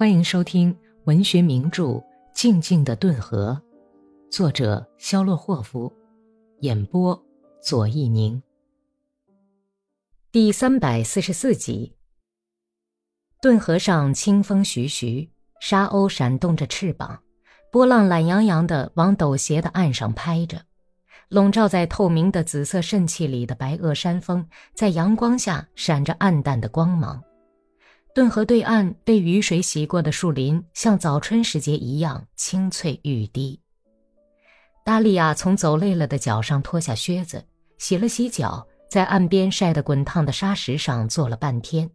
欢迎收听文学名著《静静的顿河》，作者肖洛霍夫，演播左一宁。第三百四十四集。顿河上清风徐徐，沙鸥闪动着翅膀，波浪懒洋洋的往陡斜的岸上拍着。笼罩在透明的紫色渗气里的白垩山峰，在阳光下闪着暗淡的光芒。顿河对岸被雨水洗过的树林，像早春时节一样青翠欲滴。达利亚从走累了的脚上脱下靴子，洗了洗脚，在岸边晒得滚烫的沙石上坐了半天，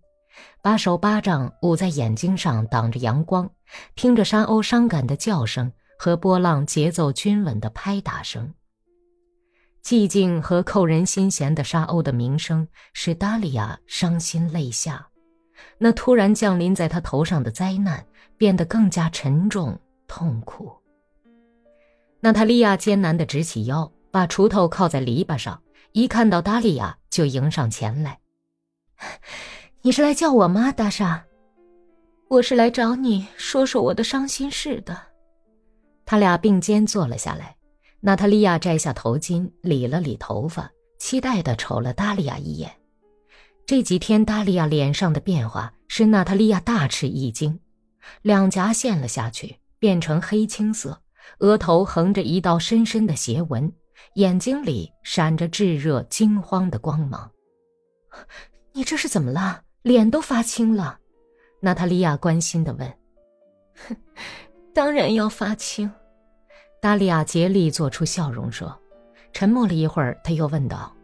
把手巴掌捂在眼睛上挡着阳光，听着沙鸥伤感的叫声和波浪节奏均稳的拍打声。寂静和扣人心弦的沙鸥的鸣声，使达利亚伤心泪下。那突然降临在他头上的灾难变得更加沉重痛苦。娜塔莉亚艰难地直起腰，把锄头靠在篱笆上，一看到达利亚就迎上前来：“ 你是来叫我吗，达莎？我是来找你说说我的伤心事的。”他俩并肩坐了下来。娜塔莉亚摘下头巾，理了理头发，期待地瞅了达利亚一眼。这几天，达利亚脸上的变化使娜塔莉亚大吃一惊，两颊陷了下去，变成黑青色，额头横着一道深深的斜纹，眼睛里闪着炙热惊慌的光芒。你这是怎么了？脸都发青了？娜塔莉亚关心地问。哼，当然要发青。达利亚竭力做出笑容说。沉默了一会儿，他又问道：“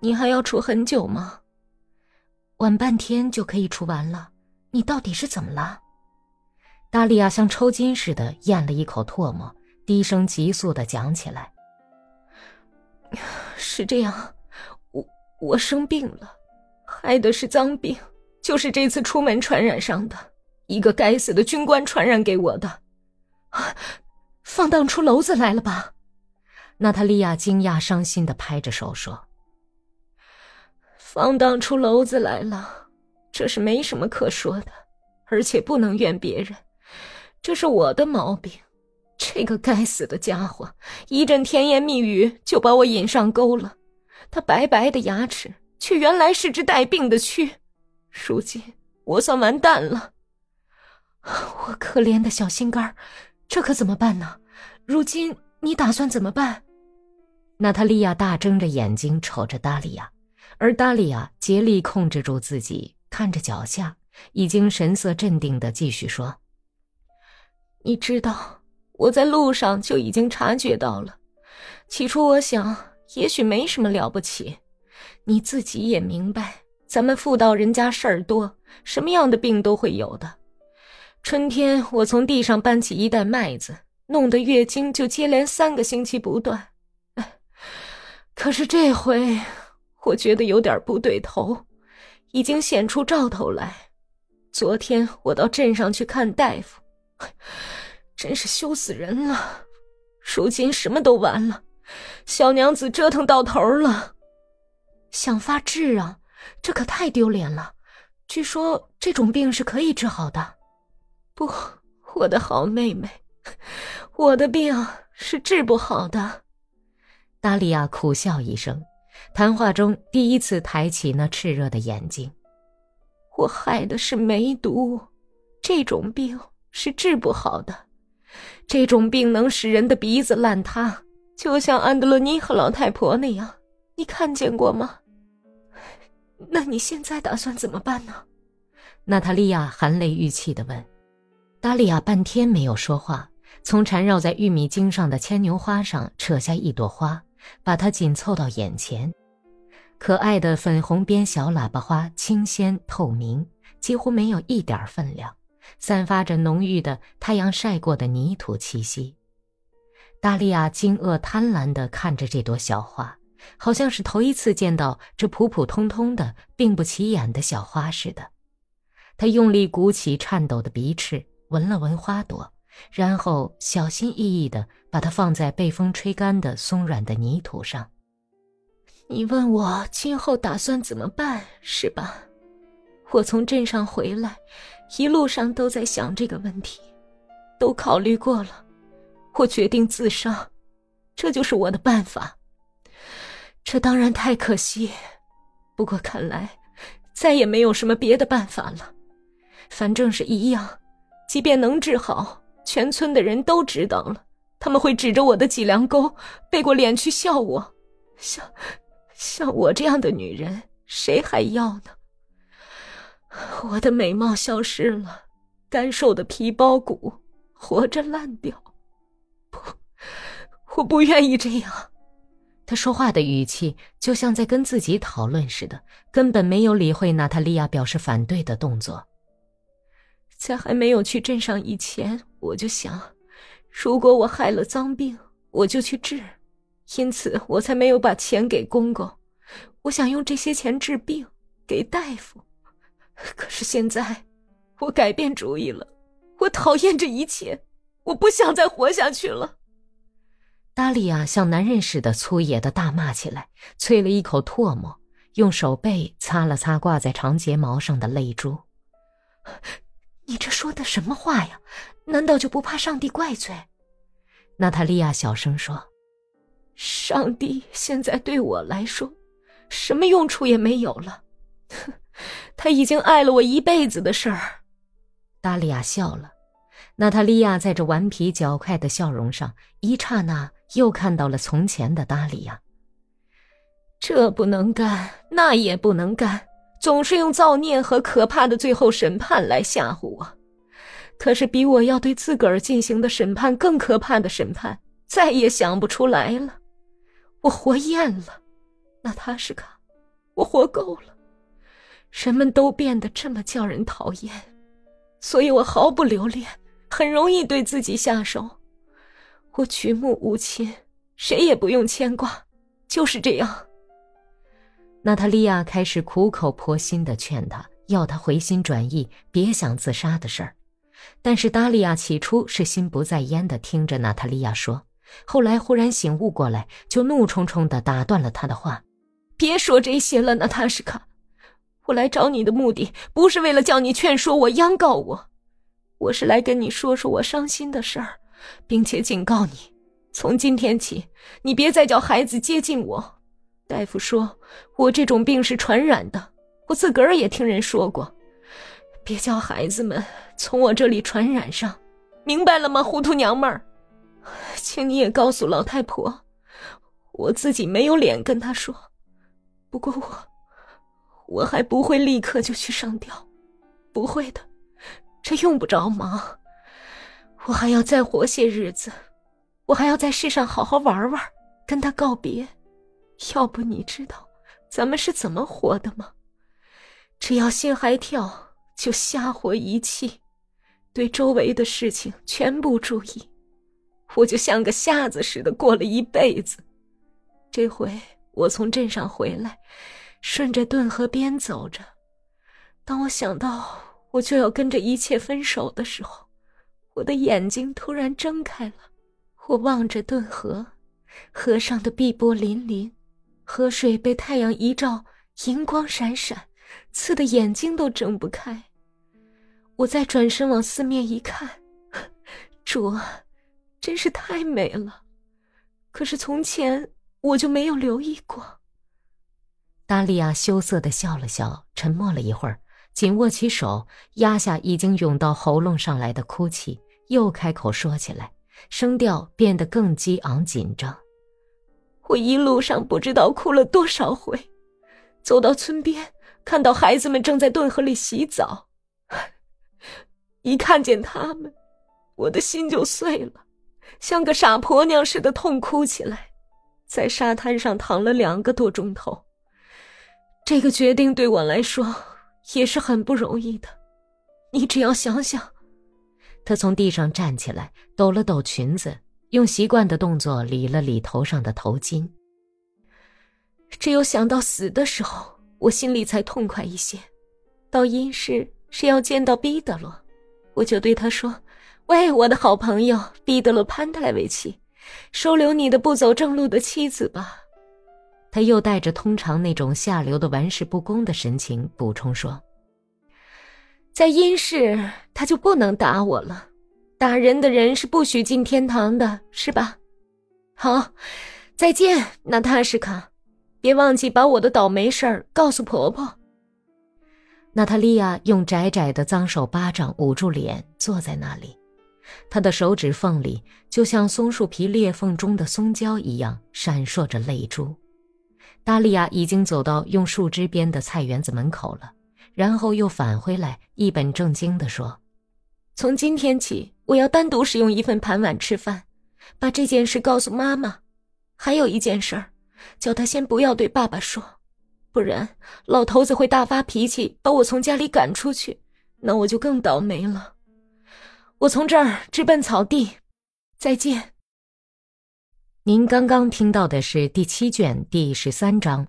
你还要处很久吗？”晚半天就可以出完了，你到底是怎么了？达利亚像抽筋似的咽了一口唾沫，低声急速的讲起来：“ 是这样，我我生病了，害的是脏病，就是这次出门传染上的，一个该死的军官传染给我的。啊，放荡出篓子来了吧？”娜塔莉亚惊讶伤心的拍着手说。放荡出篓子来了，这是没什么可说的，而且不能怨别人，这是我的毛病。这个该死的家伙，一阵甜言蜜语就把我引上钩了。他白白的牙齿，却原来是只带病的蛆。如今我算完蛋了。我可怜的小心肝这可怎么办呢？如今你打算怎么办？娜塔莉亚大睁着眼睛瞅着达利亚。而达利亚竭力控制住自己，看着脚下，已经神色镇定的继续说：“你知道，我在路上就已经察觉到了。起初我想，也许没什么了不起。你自己也明白，咱们妇道人家事儿多，什么样的病都会有的。春天我从地上搬起一袋麦子，弄得月经就接连三个星期不断。可是这回……”我觉得有点不对头，已经显出兆头来。昨天我到镇上去看大夫，真是羞死人了。如今什么都完了，小娘子折腾到头了，想发治啊！这可太丢脸了。据说这种病是可以治好的。不，我的好妹妹，我的病是治不好的。达利亚苦笑一声。谈话中第一次抬起那炽热的眼睛。我害的是梅毒，这种病是治不好的。这种病能使人的鼻子烂塌，就像安德罗尼和老太婆那样。你看见过吗？那你现在打算怎么办呢？娜塔莉亚含泪欲泣地问。达利亚半天没有说话，从缠绕在玉米茎上的牵牛花上扯下一朵花。把它紧凑到眼前，可爱的粉红边小喇叭花清鲜透明，几乎没有一点分量，散发着浓郁的太阳晒过的泥土气息。达利亚惊愕贪婪地看着这朵小花，好像是头一次见到这普普通通的、并不起眼的小花似的。他用力鼓起颤抖的鼻翅，闻了闻花朵。然后小心翼翼地把它放在被风吹干的松软的泥土上。你问我今后打算怎么办，是吧？我从镇上回来，一路上都在想这个问题，都考虑过了，我决定自杀，这就是我的办法。这当然太可惜，不过看来再也没有什么别的办法了。反正是一样，即便能治好，全村的人都知道了，他们会指着我的脊梁沟，背过脸去笑我。笑像我这样的女人，谁还要呢？我的美貌消失了，干瘦的皮包骨，活着烂掉。不，我不愿意这样。他说话的语气就像在跟自己讨论似的，根本没有理会娜塔莉亚表示反对的动作。在还没有去镇上以前，我就想，如果我害了脏病，我就去治，因此我才没有把钱给公公。我想用这些钱治病，给大夫。可是现在，我改变主意了，我讨厌这一切，我不想再活下去了。达利亚像男人似的粗野的大骂起来，啐了一口唾沫，用手背擦了擦挂在长睫毛上的泪珠。你这说的什么话呀？难道就不怕上帝怪罪？娜塔莉亚小声说：“上帝现在对我来说，什么用处也没有了。哼，他已经爱了我一辈子的事儿。”达利亚笑了。娜塔莉亚在这顽皮狡快的笑容上，一刹那又看到了从前的达利亚。这不能干，那也不能干。总是用造孽和可怕的最后审判来吓唬我，可是比我要对自个儿进行的审判更可怕的审判，再也想不出来了。我活厌了，娜塔什卡，我活够了。人们都变得这么叫人讨厌，所以我毫不留恋，很容易对自己下手。我举目无亲，谁也不用牵挂，就是这样。娜塔莉亚开始苦口婆心的劝他，要他回心转意，别想自杀的事儿。但是达利亚起初是心不在焉的听着娜塔莉亚说，后来忽然醒悟过来，就怒冲冲地打断了他的话：“别说这些了，娜塔什卡，我来找你的目的不是为了叫你劝说我、央告我，我是来跟你说说我伤心的事儿，并且警告你，从今天起，你别再叫孩子接近我。”大夫说，我这种病是传染的。我自个儿也听人说过，别叫孩子们从我这里传染上，明白了吗，糊涂娘们儿？请你也告诉老太婆，我自己没有脸跟她说。不过我，我还不会立刻就去上吊，不会的，这用不着忙。我还要再活些日子，我还要在世上好好玩玩，跟他告别。要不你知道咱们是怎么活的吗？只要心还跳，就瞎活一气，对周围的事情全不注意，我就像个瞎子似的过了一辈子。这回我从镇上回来，顺着顿河边走着，当我想到我就要跟这一切分手的时候，我的眼睛突然睁开了。我望着顿河，河上的碧波粼粼。河水被太阳一照，银光闪闪，刺得眼睛都睁不开。我再转身往四面一看，主啊，真是太美了。可是从前我就没有留意过。达利亚羞涩的笑了笑，沉默了一会儿，紧握起手，压下已经涌到喉咙上来的哭泣，又开口说起来，声调变得更激昂紧张。我一路上不知道哭了多少回，走到村边，看到孩子们正在顿河里洗澡，一看见他们，我的心就碎了，像个傻婆娘似的痛哭起来，在沙滩上躺了两个多钟头。这个决定对我来说也是很不容易的，你只要想想。他从地上站起来，抖了抖裙子。用习惯的动作理了理头上的头巾。只有想到死的时候，我心里才痛快一些。到阴世是要见到彼得罗，我就对他说：“喂，我的好朋友彼得罗潘特莱维奇，收留你的不走正路的妻子吧。”他又带着通常那种下流的玩世不恭的神情补充说：“在阴世，他就不能打我了。打人的人是不许进天堂的，是吧？好，再见，娜塔什卡，别忘记把我的倒霉事儿告诉婆婆。娜塔莉亚用窄窄的脏手巴掌捂住脸，坐在那里，他的手指缝里就像松树皮裂缝中的松胶一样闪烁着泪珠。达利亚已经走到用树枝编的菜园子门口了。然后又返回来，一本正经地说：“从今天起，我要单独使用一份盘碗吃饭。把这件事告诉妈妈。还有一件事，叫他先不要对爸爸说，不然老头子会大发脾气，把我从家里赶出去，那我就更倒霉了。我从这儿直奔草地。再见。”您刚刚听到的是第七卷第十三章。